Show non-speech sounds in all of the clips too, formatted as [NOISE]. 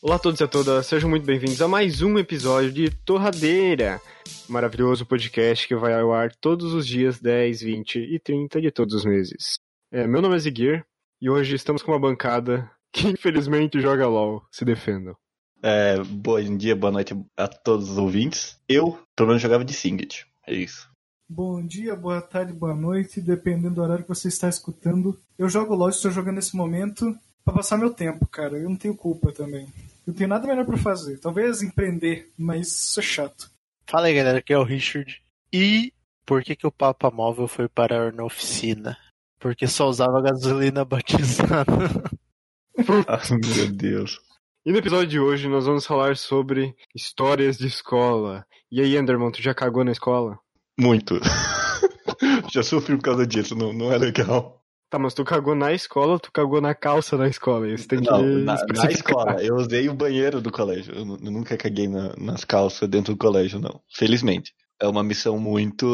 Olá a todos e a todas, sejam muito bem-vindos a mais um episódio de Torradeira, maravilhoso podcast que vai ao ar todos os dias 10, 20 e 30 de todos os meses. É, meu nome é Ziguir e hoje estamos com uma bancada que infelizmente joga LOL, se defendam. É, bom dia, boa noite a todos os ouvintes. Eu, pelo menos, jogava de Singed, é isso. Bom dia, boa tarde, boa noite, dependendo do horário que você está escutando. Eu jogo LOL, estou jogando nesse momento para passar meu tempo, cara. Eu não tenho culpa também. Eu tenho nada melhor para fazer. Talvez empreender, mas isso é chato. Fala aí, galera, aqui é o Richard. E por que, que o Papa Móvel foi parar na oficina? Porque só usava gasolina batizada. ah, meu Deus. E no episódio de hoje nós vamos falar sobre histórias de escola. E aí, Enderman, tu já cagou na escola? Muito. [LAUGHS] já sofri por causa disso, não, não é legal. Tá, mas tu cagou na escola tu cagou na calça na escola? Isso tem não, que. Na, na escola. Eu usei o banheiro do colégio. Eu, eu nunca caguei na, nas calças dentro do colégio, não. Felizmente. É uma missão muito,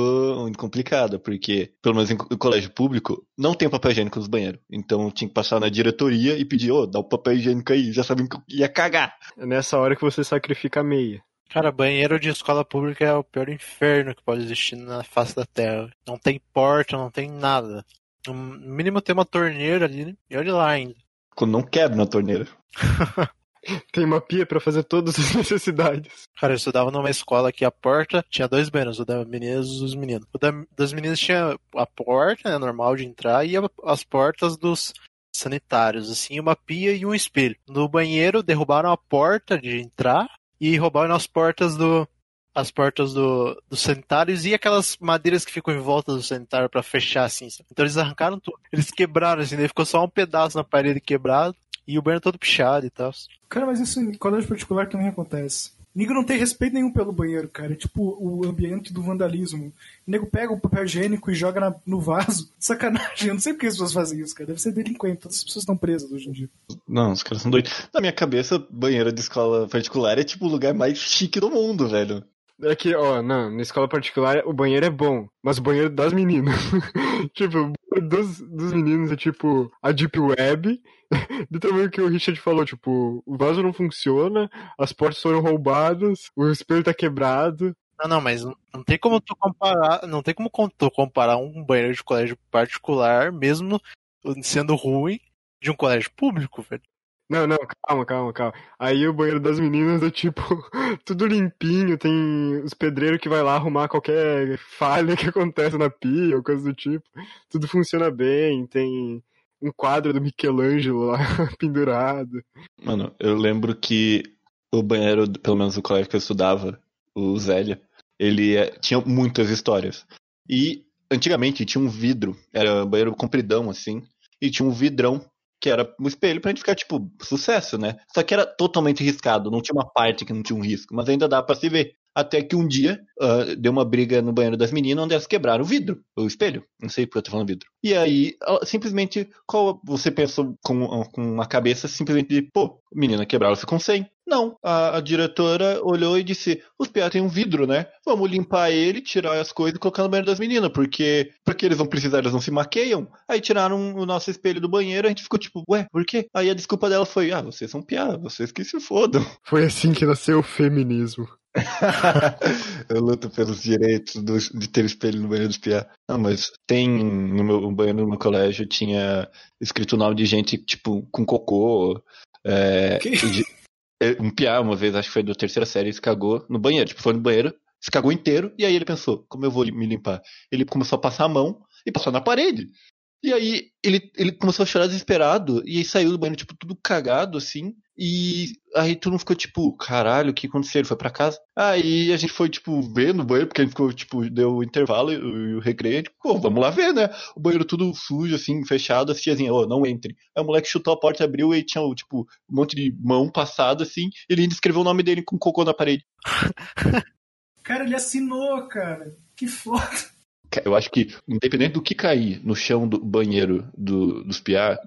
muito complicada, porque, pelo menos em colégio público, não tem papel higiênico nos banheiros. Então eu tinha que passar na diretoria e pedir, ô, oh, dá o papel higiênico aí. Já sabiam que eu ia cagar. É nessa hora que você sacrifica a meia. Cara, banheiro de escola pública é o pior inferno que pode existir na face da terra. Não tem porta, não tem nada. No mínimo tem uma torneira ali, né? E olha lá ainda. Quando não quebra na torneira. [LAUGHS] tem uma pia para fazer todas as [LAUGHS] necessidades. Cara, eu estudava numa escola que a porta tinha dois banheiros, o da meninas e dos meninos. O da, das meninas tinha a porta, né, normal de entrar, e a, as portas dos sanitários, assim, uma pia e um espelho. No banheiro, derrubaram a porta de entrar e roubaram as portas do, as portas do, dos sanitários e aquelas madeiras que ficam em volta do sanitário para fechar, assim. Então eles arrancaram tudo. Eles quebraram, assim, daí ficou só um pedaço na parede quebrado e o banheiro todo pichado e tal. Cara, mas isso em colégio particular também acontece. O nego não tem respeito nenhum pelo banheiro, cara. É tipo o ambiente do vandalismo. O nego pega o papel higiênico e joga na, no vaso. [LAUGHS] Sacanagem. Eu não sei por que as pessoas fazem isso, cara. Deve ser delinquente. Todas as pessoas estão presas hoje em dia. Não, os caras são doidos. Na minha cabeça, banheiro de escola particular é tipo o lugar mais chique do mundo, velho. É que, ó, não, na escola particular o banheiro é bom, mas o banheiro das meninas. [LAUGHS] tipo, dos, dos meninos é tipo a Deep Web. [LAUGHS] Literalmente o que o Richard falou, tipo, o vaso não funciona, as portas foram roubadas, o espelho tá quebrado. Não, não, mas não, não tem como tu comparar, não tem como tu comparar um banheiro de colégio particular, mesmo sendo ruim, de um colégio público, velho. Não, não, calma, calma, calma. Aí o banheiro das meninas é tipo [LAUGHS] tudo limpinho, tem os pedreiros que vai lá arrumar qualquer falha que [LAUGHS] acontece na pia ou coisa do tipo. Tudo funciona bem, tem um quadro do Michelangelo lá [LAUGHS] pendurado. Mano, eu lembro que o banheiro, pelo menos o colégio que eu estudava, o Zélia, ele é, tinha muitas histórias. E antigamente tinha um vidro, era um banheiro compridão assim, e tinha um vidrão que era um espelho pra gente ficar, tipo, sucesso, né? Só que era totalmente riscado, não tinha uma parte que não tinha um risco, mas ainda dá para se ver. Até que um dia uh, deu uma briga no banheiro das meninas onde elas quebraram o vidro, o espelho. Não sei porque eu tô falando vidro. E aí, simplesmente, qual você pensou com, com uma cabeça simplesmente pô, menina quebraram, ficou sem. Não, a, a, diretora olhou e disse: os piá tem um vidro, né? Vamos limpar ele, tirar as coisas e colocar no banheiro das meninas, porque porque eles vão precisar, eles não se maqueiam. Aí tiraram o nosso espelho do banheiro, a gente ficou tipo, ué, por quê? Aí a desculpa dela foi: ah, vocês são piá, vocês que se fodam. [LAUGHS] Foi assim que nasceu o feminismo. [LAUGHS] eu luto pelos direitos do, de ter espelho no banheiro dos piá. Não, mas tem no meu banheiro no meu colégio tinha escrito o nome de gente, tipo, com cocô. É, de, um piá, uma vez, acho que foi da terceira série, se cagou no banheiro. Tipo, foi no banheiro, se cagou inteiro, e aí ele pensou, como eu vou me limpar? Ele começou a passar a mão e passou na parede. E aí ele, ele começou a chorar desesperado, e aí saiu do banheiro, tipo, tudo cagado, assim. E aí todo mundo ficou tipo, caralho, o que aconteceu? Ele foi pra casa. Aí a gente foi, tipo, ver no banheiro, porque a gente ficou, tipo, deu o intervalo e o, recreio. Tipo, pô, vamos lá ver, né? O banheiro tudo sujo, assim, fechado, assim, assim, ô, oh, não entre. Aí o moleque chutou a porta, abriu e tinha, tipo, um monte de mão passada, assim. Ele ainda escreveu o nome dele com cocô na parede. [LAUGHS] cara, ele assinou, cara. Que foda. Eu acho que, independente do que cair no chão do banheiro do, dos piá,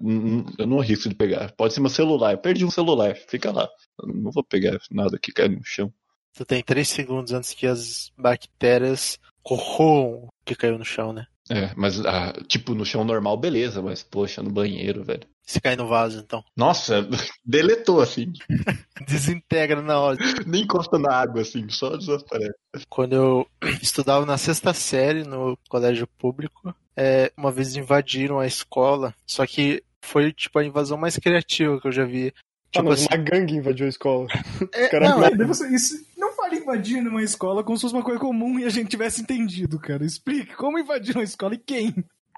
eu não arrisco de pegar. Pode ser meu celular. Eu perdi um celular, fica lá. Eu não vou pegar nada que cai no chão. Tu tem três segundos antes que as bactérias corroam o que caiu no chão, né? É, mas, ah, tipo, no chão normal, beleza, mas, poxa, no banheiro, velho. Se cair no vaso, então. Nossa, [LAUGHS] deletou, assim. [LAUGHS] Desintegra na hora. [LAUGHS] Nem encosta na água, assim, só desaparece. Quando eu [CLEARS THROAT] estudava na sexta série no colégio público, é, uma vez invadiram a escola, só que foi tipo a invasão mais criativa que eu já vi. Ah, Tipo mas assim, uma gangue invadiu a escola. é, cara- não, ser isso. Fale invadir numa escola como se fosse uma coisa comum e a gente tivesse entendido, cara. Explique como invadir uma escola e quem.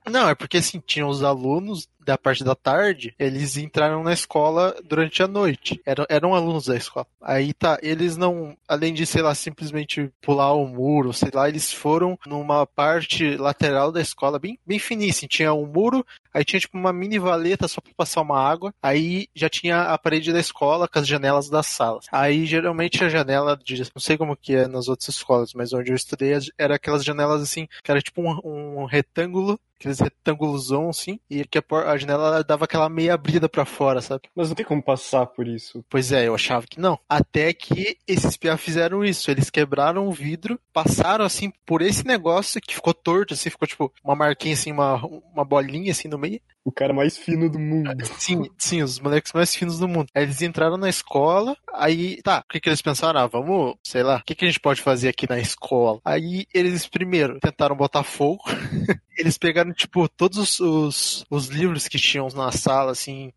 Não, é porque assim, tinham os alunos da parte da tarde, eles entraram na escola durante a noite. Eram, eram alunos da escola. Aí tá, eles não, além de, sei lá, simplesmente pular o muro, sei lá, eles foram numa parte lateral da escola, bem, bem finíssima. Tinha um muro, aí tinha tipo uma mini valeta só pra passar uma água. Aí já tinha a parede da escola com as janelas das salas. Aí geralmente a janela, de, não sei como que é nas outras escolas, mas onde eu estudei era aquelas janelas assim, que era tipo um, um retângulo aqueles retângulosão assim, e que a, a janela dava aquela meia abrida pra fora, sabe? Mas não tem como passar por isso. Pois é, eu achava que não. Até que esses piá fizeram isso, eles quebraram o vidro, passaram assim por esse negócio que ficou torto, assim, ficou tipo uma marquinha assim, uma, uma bolinha assim no meio. O cara mais fino do mundo. [LAUGHS] Sim, sim, os moleques mais finos do mundo. Eles entraram na escola, aí, tá, o que que eles pensaram? Ah, vamos, sei lá, o que que a gente pode fazer aqui na escola? Aí eles primeiro tentaram botar fogo, [LAUGHS] eles pegaram, tipo, todos os, os, os livros que tinham na sala, assim,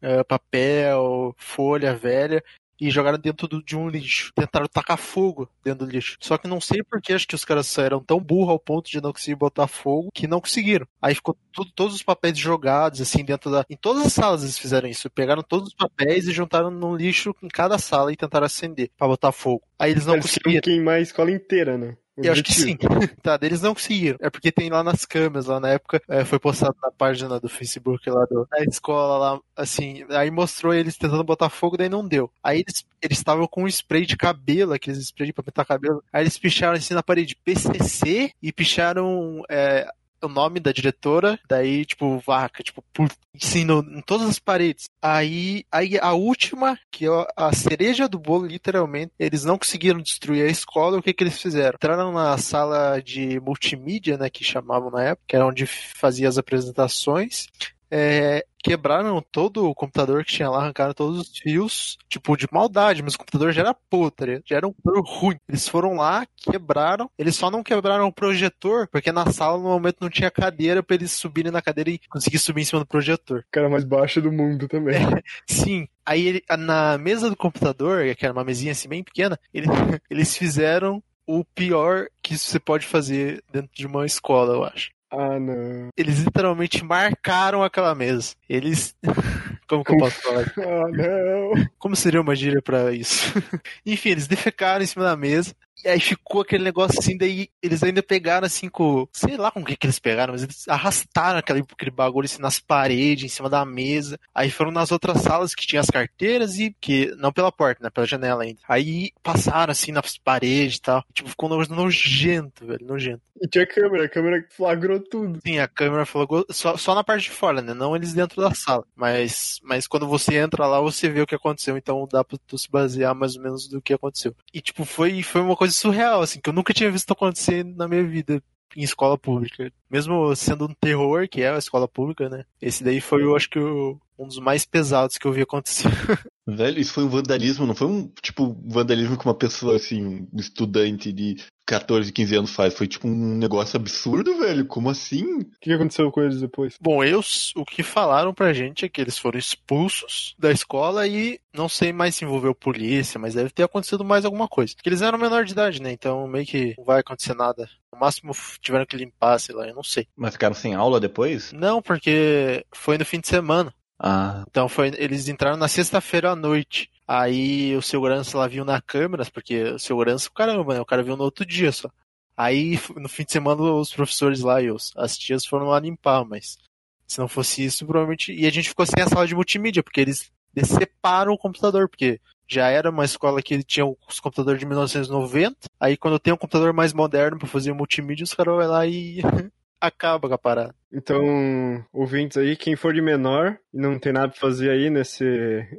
eh, papel, folha velha, e jogaram dentro do- de um lixo. Tentaram tacar fogo dentro do lixo. Só que não sei porque acho que os caras eram tão burros ao ponto de não conseguir botar fogo que não conseguiram. Aí ficou tudo, todos os papéis jogados, assim, dentro da. Em todas as salas eles fizeram isso. Pegaram todos os papéis e juntaram num lixo em cada sala e tentaram acender pra botar fogo. Aí eles não Eles queriam conseguiram. queimar a escola inteira, né? Eu acho que sim. [LAUGHS] tá, eles não conseguiram. É porque tem lá nas câmeras, lá na época, é, foi postado na página do Facebook lá do, da escola lá, assim, aí mostrou eles tentando botar fogo, daí não deu. Aí eles eles estavam com um spray de cabelo, aqueles spray pra pintar cabelo. Aí eles picharam assim na parede PCC e picharam é, o nome da diretora, daí, tipo, vaca, tipo, por, assim, em todas as paredes. Aí, aí a última, que é a cereja do bolo, literalmente, eles não conseguiram destruir a escola, o que que eles fizeram? Entraram na sala de multimídia, né, que chamavam na época, que era onde fazia as apresentações, é, quebraram todo o computador que tinha lá, arrancaram todos os fios, tipo, de maldade, mas o computador já era podre, já era um computador ruim. Eles foram lá, quebraram, eles só não quebraram o projetor, porque na sala no momento não tinha cadeira pra eles subirem na cadeira e conseguir subir em cima do projetor. Cara mais baixo do mundo também. [LAUGHS] Sim. Aí ele- na mesa do computador, que era uma mesinha assim bem pequena, ele- [LAUGHS] eles fizeram o pior que você pode fazer dentro de uma escola, eu acho. Ah, não. Eles literalmente marcaram aquela mesa. Eles. [LAUGHS] Como que eu posso falar? Ah, não. Como seria uma gíria pra isso? [LAUGHS] Enfim, eles defecaram em cima da mesa. E aí ficou aquele negócio assim, daí eles ainda pegaram assim com. Sei lá com o que, que eles pegaram, mas eles arrastaram aquele, aquele bagulho assim nas paredes, em cima da mesa. Aí foram nas outras salas que tinha as carteiras e que. Não pela porta, né? Pela janela ainda. Aí passaram assim nas paredes e tal. Tipo, ficou um negócio nojento, velho. Nojento. E tinha câmera, a câmera flagrou tudo. Sim, a câmera falou só, só na parte de fora, né? Não eles dentro da sala. Mas, mas quando você entra lá, você vê o que aconteceu. Então dá pra tu se basear mais ou menos do que aconteceu. E, tipo, foi, foi uma coisa surreal, assim, que eu nunca tinha visto acontecer na minha vida em escola pública. Mesmo sendo um terror, que é a escola pública, né? Esse daí foi, eu acho que, o- um dos mais pesados que eu vi acontecer. [LAUGHS] Velho, isso foi um vandalismo, não foi um, tipo, vandalismo que uma pessoa, assim, um estudante de 14, 15 anos faz. Foi, tipo, um negócio absurdo, velho. Como assim? O que aconteceu com eles depois? Bom, eu, o que falaram pra gente é que eles foram expulsos da escola e não sei mais se envolveu polícia, mas deve ter acontecido mais alguma coisa. Porque eles eram menor de idade, né? Então meio que não vai acontecer nada. Máximo tiveram que limpar, sei lá, eu não sei. Mas ficaram sem aula depois? Não, porque foi no fim de semana. Ah, Então foi, eles entraram na sexta-feira à noite. Aí o segurança lá viu na câmera, porque o segurança, caramba, né? O cara viu no outro dia só. Aí no fim de semana os professores lá e os, as tias foram lá limpar, mas se não fosse isso, provavelmente. E a gente ficou sem a sala de multimídia, porque eles deceparam o computador, porque já era uma escola que tinha os computadores de 1990. Aí quando tem um computador mais moderno para fazer multimídia, os caras vão lá e [LAUGHS] acaba com a parada. Então, ouvintes aí, quem for de menor e não tem nada pra fazer aí nesse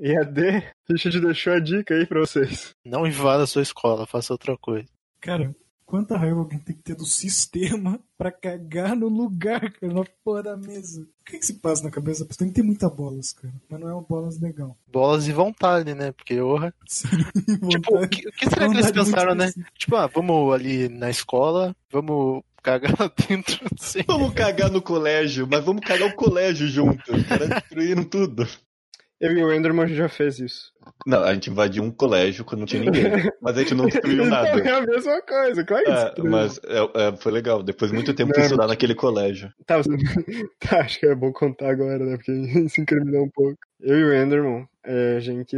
EAD, [LAUGHS] a gente deixou a dica aí pra vocês. Não invada a sua escola, faça outra coisa. Cara, Quanta raiva alguém tem que ter do sistema [LAUGHS] pra cagar no lugar, cara, na porra da mesa. O que, que se passa na cabeça da pessoa? Tem que ter muita bolas, cara. Mas não é uma bolas legal. Bolas e vontade, né? Porque, orra. [LAUGHS] Tipo, o que, o que será que eles pensaram, né? específica. Tipo, ah, vamos ali na escola, vamos cagar lá [LAUGHS] dentro, não sei. Vamos cagar no colégio, mas vamos cagar o colégio junto. Os caras destruíram tudo. Eu e o Enderman já fez isso. Não, a gente invadiu um colégio quando não tinha ninguém. [LAUGHS] Mas a gente não destruiu nada. Então é a mesma coisa, claro que É, mas é, é, foi legal. Depois de muito tempo de estudar naquele colégio. Tá, você- [LAUGHS] tá, acho que é bom contar agora, né? Porque se incriminou um pouco. Eu e o Enderman, é, a gente.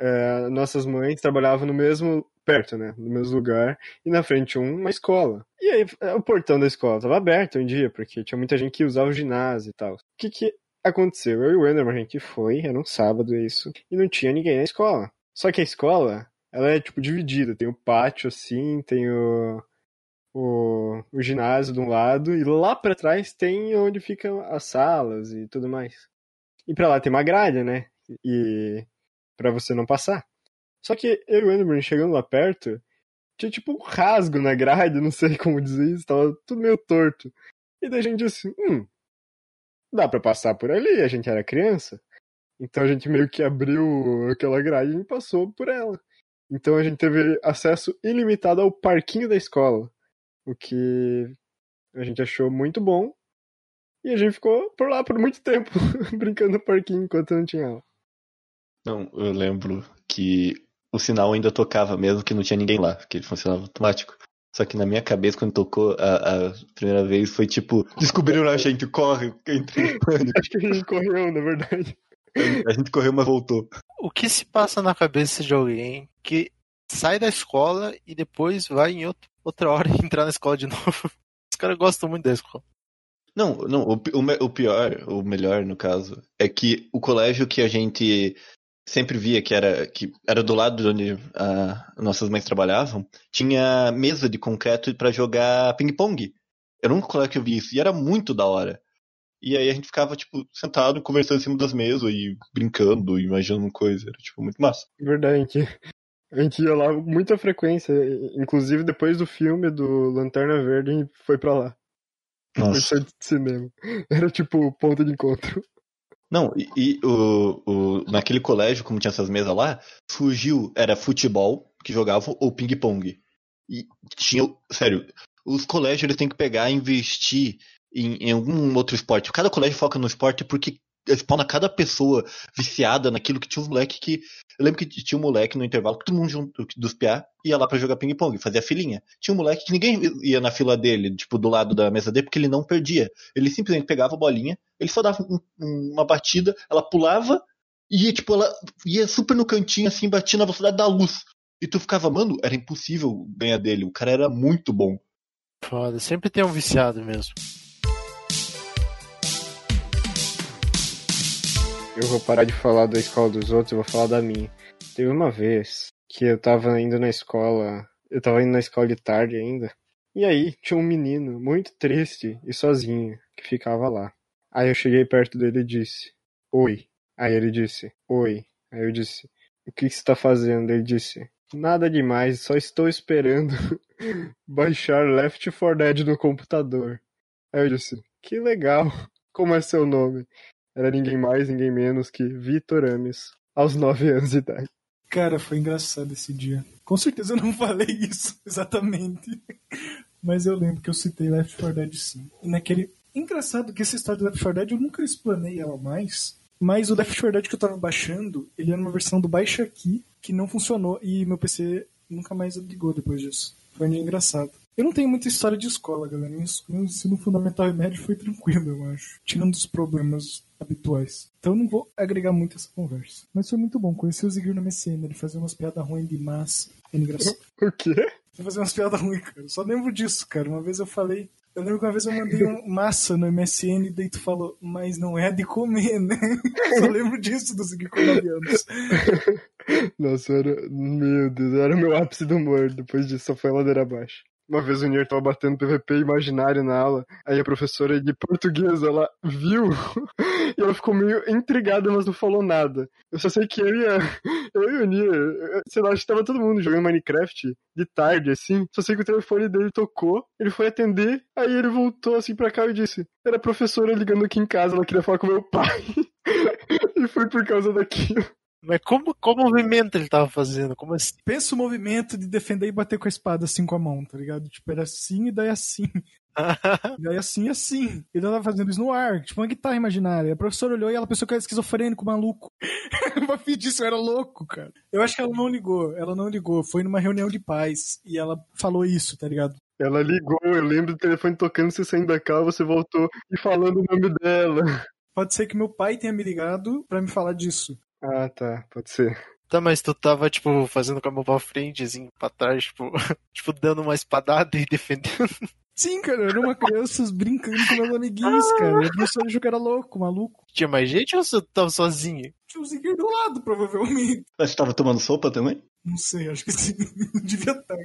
é, nossas mães trabalhavam no mesmo. perto, né? No mesmo lugar. E na frente um, uma escola. E aí, é, o portão da escola tava aberto um dia, porque tinha muita gente que usava o ginásio e tal. O que que aconteceu? Eu e o Enderman, a gente foi, era um sábado isso, e não tinha ninguém na escola. Só que a escola, ela é tipo dividida. Tem o pátio assim, tem o o, o ginásio de um lado e lá pra trás tem onde ficam as salas e tudo mais. E pra lá tem uma grade, né? E pra você não passar. Só que eu e o Enderman chegando lá perto, tinha tipo um rasgo na grade, [LAUGHS] não sei como dizer isso, tava tudo meio torto. E daí a gente disse, hum, dá pra passar por ali, a gente era criança. Então a gente meio que abriu aquela grade e passou por ela. Então a gente teve acesso ilimitado ao parquinho da escola o que a gente achou muito bom. E a gente ficou por lá por muito tempo, [LAUGHS] brincando no parquinho enquanto não tinha aula. Não, eu lembro que o sinal ainda tocava, mesmo que não tinha ninguém lá, que ele funcionava automático. Só que na minha cabeça, quando tocou a, a primeira vez, foi tipo, descobriram a gente, corre, em pânico. Acho que a gente correu, na verdade. A gente correu, mas voltou. O que se passa na cabeça de alguém que sai da escola e depois vai em outro- outra hora [LAUGHS] entrar na escola de novo? Os caras gostam muito da escola. Não, não, o, o, o pior, o melhor no caso, é que o colégio que a gente sempre via que era, que era do lado de onde ah, nossas mães trabalhavam, tinha mesa de concreto pra jogar ping-pong. Era um colégio que eu vi isso, e era muito da hora. E aí a gente ficava, tipo, sentado, conversando em cima das mesas e brincando, imaginando coisa. Era, tipo, muito massa. Verdade, a gente, a gente ia lá com muita frequência. Inclusive depois do filme do Lanterna Verde, a gente foi pra lá. Nossa. de cinema. Era tipo o ponto de encontro. Não, e, e o, o, naquele colégio, como tinha essas mesas lá, surgiu, era futebol que jogavam ou ping-pong. E tinha, sério, os colégios eles têm que pegar e investir em, em algum outro esporte. Cada colégio foca no esporte porque spawna cada pessoa viciada naquilo que tinha uns moleque que. Eu lembro que tinha um moleque no intervalo que todo mundo junto dos piá ia lá pra jogar ping-pong, fazia filinha. Tinha um moleque que ninguém ia na fila dele, tipo, do lado da mesa dele, porque ele não perdia. Ele simplesmente pegava a bolinha, ele só dava um- um- uma batida, ela pulava e tipo, ela ia super no cantinho, assim, batia na velocidade da luz. E tu ficava, mano, era impossível ganhar dele. O cara era muito bom. Foda, sempre tem um viciado mesmo. Eu vou parar de falar da escola dos outros, eu vou falar da minha. Teve uma vez que eu tava indo na escola, eu tava indo na escola de tarde ainda. E aí tinha um menino muito triste e sozinho que ficava lá. Aí eu cheguei perto dele e disse: Oi. Aí ele disse: Oi. Aí eu disse: O que você tá fazendo? Ele disse: Nada demais, só estou esperando [LAUGHS] baixar Left 4 Dead no computador. Aí eu disse: Que legal. Como é seu nome? Era ninguém mais, ninguém menos que Vitor Ames, aos 9 anos de idade. Cara, foi engraçado esse dia. Com certeza eu não [LAUGHS] falei isso exatamente. Mas eu lembro que eu citei Left 4 Dead sim. Naquele. Engraçado que essa história do Left 4 Dead eu nunca explanei ela mais. Mas o Left 4 Dead que eu tava baixando, ele era uma versão do Baixa Aqui que não funcionou. E meu PC nunca mais ligou depois disso. Foi dia engraçado. Eu não tenho muita história de escola, galera. Meu ens- meu ensino fundamental e médio foi tranquilo, eu acho. Tirando os problemas habituais. Então eu não vou agregar muito essa conversa. Mas foi muito bom. Conheci o Ziguir no MSN. Ele fazia umas piadas ruins de massa. Era engraçado. [LAUGHS] O quê? Ele fazia umas piadas ruins, cara. Eu só lembro disso, cara. Uma vez eu falei. Eu lembro que uma vez eu mandei um [LAUGHS] massa no MSN e daí tu falou, mas não é de comer, né? [LAUGHS] Só lembro disso do Ziguir com 9 anos. Nossa, era. Meu Deus, era o meu ápice do humor. Depois disso só foi ladeira abaixo. Uma vez o Nier tava batendo PVP imaginário na aula, aí a professora de português, ela viu, [LAUGHS] e ela ficou meio intrigada, mas não falou nada. Eu só sei que eu e, [LAUGHS] eu e o Nier, sei lá, acho que tava todo mundo jogando Minecraft de tarde, assim. Só sei que o telefone dele tocou, ele foi atender, aí ele voltou assim pra cá e disse: Era a professora ligando aqui em casa, ela queria falar com meu pai. [LAUGHS] e foi por causa daquilo. Mas como, qual movimento ele tava fazendo? Como assim? Pensa o movimento de defender e bater com a espada assim com a mão, tá ligado? Tipo, era assim e daí assim. E [LAUGHS] daí assim e assim. Ele tava fazendo isso no ar, tipo uma guitarra imaginária. A professora olhou e ela pensou que eu era esquizofrênico, maluco. o Bafi disse eu era louco, cara. Eu acho que ela não ligou, ela não ligou. Foi numa reunião de paz e ela falou isso, tá ligado? Ela ligou, eu lembro do telefone tocando, você saindo da casa, você voltou e falando o nome dela. Pode ser que meu pai tenha me ligado pra me falar disso. Ah, tá, pode ser. Tá, mas tu tava, tipo, fazendo com a mão pra frente, assim, pra trás, tipo, [LAUGHS] tipo dando uma espadada e defendendo. Sim, cara, eu era uma criança [LAUGHS] brincando com meus amiguinhos, cara. Eu achou que era louco, maluco. Tinha mais gente ou você tava sozinho? Tinha um Zigueiro do lado, provavelmente. Mas você tava tomando sopa também? Não sei, acho que sim. [LAUGHS] Devia estar.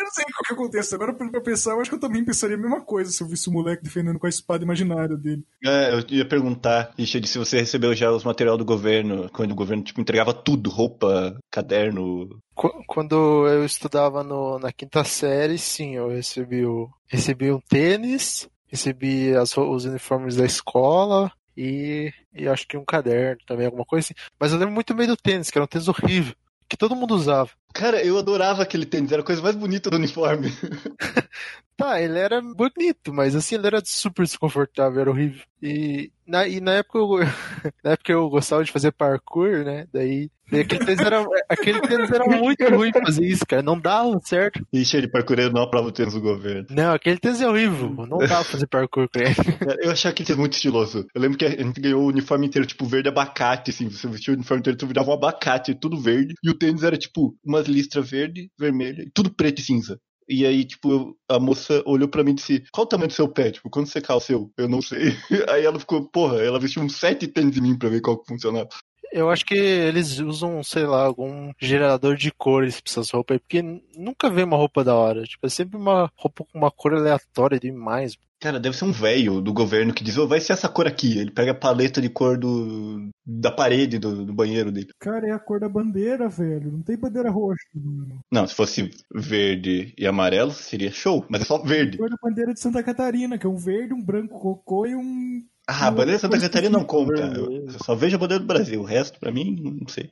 Eu não sei qual que acontece. Agora, pra pensar, eu acho que eu também pensaria a mesma coisa se eu visse o moleque defendendo com a espada imaginária dele. É, eu ia perguntar, Richard, se você recebeu já os material do governo, quando o governo, tipo, entregava tudo, roupa, caderno. Qu- Quando eu estudava no, na quinta série, sim, eu recebi, o, recebi um tênis, recebi as, os uniformes da escola e, e acho que um caderno também, alguma coisa assim. Mas eu lembro muito bem do tênis, que era um tênis horrível, que todo mundo usava. Cara, eu adorava aquele tênis, era a coisa mais bonita do uniforme. [LAUGHS] Tá, ele era bonito, mas assim, ele era super desconfortável, era horrível. E na, e na época eu, [LAUGHS] na época eu gostava de fazer parkour, né? Daí, daí aquele tênis era, aquele tênis era muito ruim fazer isso, cara. Não dava certo. Richard, parkureiro não aprova o tênis do governo. Não, aquele tênis é horrível. Não dava fazer parkour com ele. Cara, Eu achava aquele tênis muito estiloso. Eu lembro que a gente ganhou o uniforme inteiro, tipo, verde abacate, assim. Você vestia o uniforme inteiro, tu virava um abacate, tudo verde. E o tênis era, tipo, umas listras verde, vermelha, e tudo preto e cinza. E aí, tipo, a moça olhou pra mim e disse: Qual o tamanho do seu pé? Tipo, quando você calça o seu? Eu não sei. [LAUGHS] Aí ela ficou, porra, ela vestiu uns sete tênis em mim pra ver qual que funcionava. Eu acho que eles usam, sei lá, algum gerador de cores pra essas roupas aí, porque nunca vem uma roupa da hora. Tipo, é sempre uma roupa com uma cor aleatória demais. Cara, deve ser um velho do governo que diz: "Ô, vai ser essa cor aqui. Ele pega a paleta de cor do da parede do, do banheiro dele. Cara, é a cor da bandeira, velho. Não tem bandeira roxa, mano. Não, se fosse verde e amarelo, seria show, mas é só A verde. cor da bandeira de Santa Catarina, que é um verde, um branco cocô e um. Ah, a bandeira de Santa Catarina não conta. Eu só vejo a bandeira do Brasil. O resto, pra mim, não sei.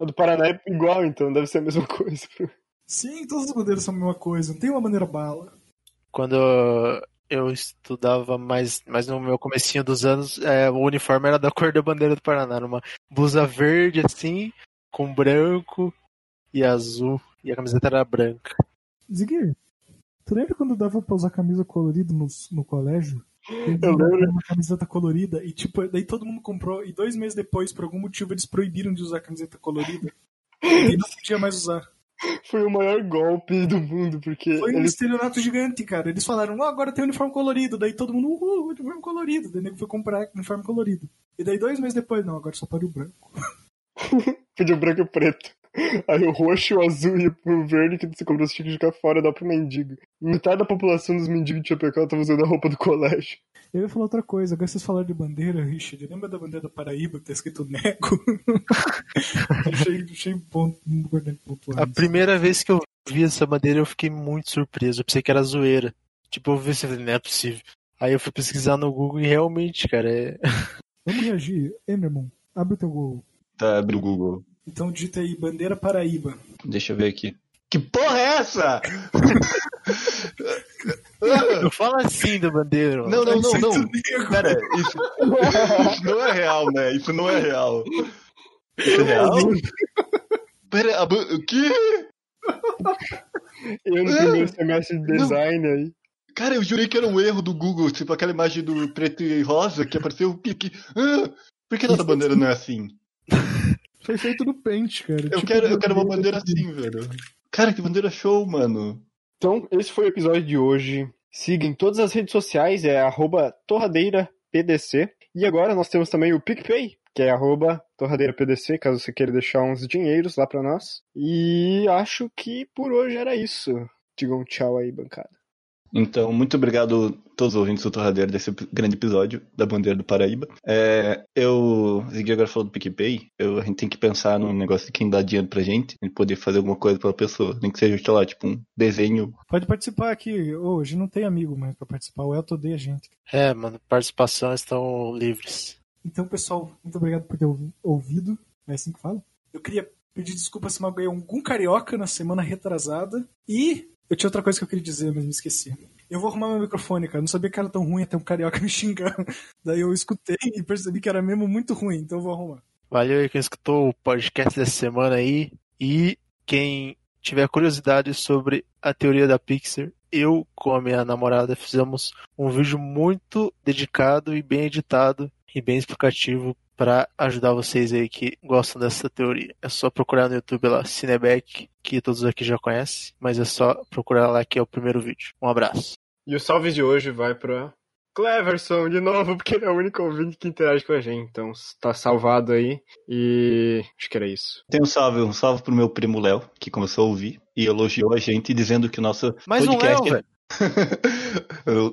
A do Paraná é igual, então, deve ser a mesma [LAUGHS] coisa. Sim, todas as bandeiras são a mesma coisa. Não tem uma bandeira bala. Quando eu estudava mais, mais no meu comecinho dos anos, é, o uniforme era da cor da bandeira do Paraná. Era uma blusa verde, assim, com branco e azul. E a camiseta era branca. Ziguir, tu lembra quando dava pra usar camisa colorida no, no colégio? Eu lembro. Uma camiseta colorida e tipo, daí todo mundo comprou e dois meses depois, por algum motivo, eles proibiram de usar camiseta colorida. E não podia mais usar. Foi o maior golpe do mundo, porque Foi um eles estelionato gigante, cara. Eles falaram, ah, agora tem uniforme colorido. Daí todo mundo, uhul, uniforme colorido. Daí nego foi comprar uniforme colorido. E daí dois meses depois, não, agora só pode o branco. [LAUGHS] podia branco e preto. Aí o roxo, o azul e o verde que você comprou, você tinha que jogar fora, dá pro mendigo. Metade da população dos mendigos de Chapecó tava usando a roupa do colégio. Eu ia falar outra coisa, agora vocês falaram de bandeira, Richard. Lembra da bandeira da Paraíba que tá escrito Nego? [LAUGHS] achei, achei bom, A primeira vez que eu vi essa bandeira, eu fiquei muito surpreso. Eu pensei que era zoeira. Tipo, eu vi e falei, não é possível. Aí eu fui pesquisar no Google e realmente, cara, é. Vamos reagir. Emerson, abre o teu Google. Tá, abre o Google. Então digita aí, bandeira Paraíba. Deixa eu ver aqui. Que porra é essa? [LAUGHS] Não fala assim da bandeira. mano. Não, não, não, não. Pera, isso, isso não é real, né? Isso não é real. Isso é real? Pera, o quê? Eu no primeiro semestre de design aí. Cara, eu jurei que era um erro do Google, tipo aquela imagem do preto e rosa que apareceu o pique. Ah, por que nossa bandeira não é assim? Foi feito no Paint, cara. Eu Tipo, quero, eu quero uma bandeira assim, velho. Cara, que bandeira show, mano. Então, esse foi o episódio de hoje. Siga em todas as redes sociais, é arroba torradeirapdc. E agora nós temos também o PicPay, que é arroba torradeirapdc, caso você queira deixar uns dinheiros lá pra nós. E acho que por hoje era isso. Digam tchau aí, bancada. Então, muito obrigado a todos os ouvintes do Torradeiro desse grande episódio da Bandeira do Paraíba. É, eu, Ziggy agora falou do PicPay, eu, a gente tem que pensar no negócio de quem dá dinheiro pra gente, a gente poder fazer alguma coisa pela pessoa, nem que seja, sei lá, tipo um desenho. Pode participar aqui. Hoje não tem amigo mais pra participar. O Elton odeia a gente. É, mano, participação estão livres. Então, pessoal, muito obrigado por ter ouvi- ouvido. É assim que fala? Eu queria pedir desculpa se magoei algum carioca na semana retrasada. E eu tinha outra coisa que eu queria dizer, mas me esqueci. Eu vou arrumar meu microfone, cara. Eu não sabia que era tão ruim até um carioca [LAUGHS] me xingando. Daí eu escutei e percebi que era mesmo muito ruim, então eu vou arrumar. Valeu aí quem escutou o podcast dessa semana aí. E quem tiver curiosidade sobre a teoria da Pixar, eu com a minha namorada fizemos um vídeo muito dedicado e bem editado e bem explicativo para ajudar vocês aí que gostam dessa teoria. É só procurar no YouTube lá, Cineback, que todos aqui já conhecem, mas é só procurar lá que é o primeiro vídeo. Um abraço. E o salve de hoje vai pra Cleverson de novo, [LAUGHS] porque ele é o único ouvinte que interage com a gente. Então tá salvado aí. E acho que era isso. Tem um salve, um salve pro meu primo Léo, que começou a ouvir e elogiou a gente dizendo que o nosso Mais um podcast Léo, velho.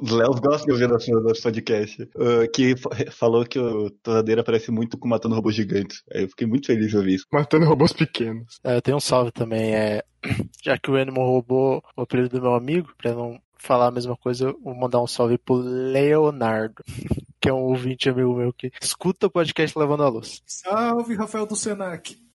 Os Léo gostam de ouvir nosso, nosso podcast. Uh, que fa- falou que o Torradeira parece muito com Matando Robôs Gigantes. Aí eu fiquei muito feliz de ouvir isso. Matando robôs pequenos. É, eu tenho um salve também. É, [CLEARS THROAT] já que o Animal roubou o apelido do meu amigo, pra não falar a mesma coisa, eu vou mandar um salve pro Leonardo, [LAUGHS] que é um ouvinte amigo meu que escuta o podcast Levando a Luz. Salve, Rafael do Senac.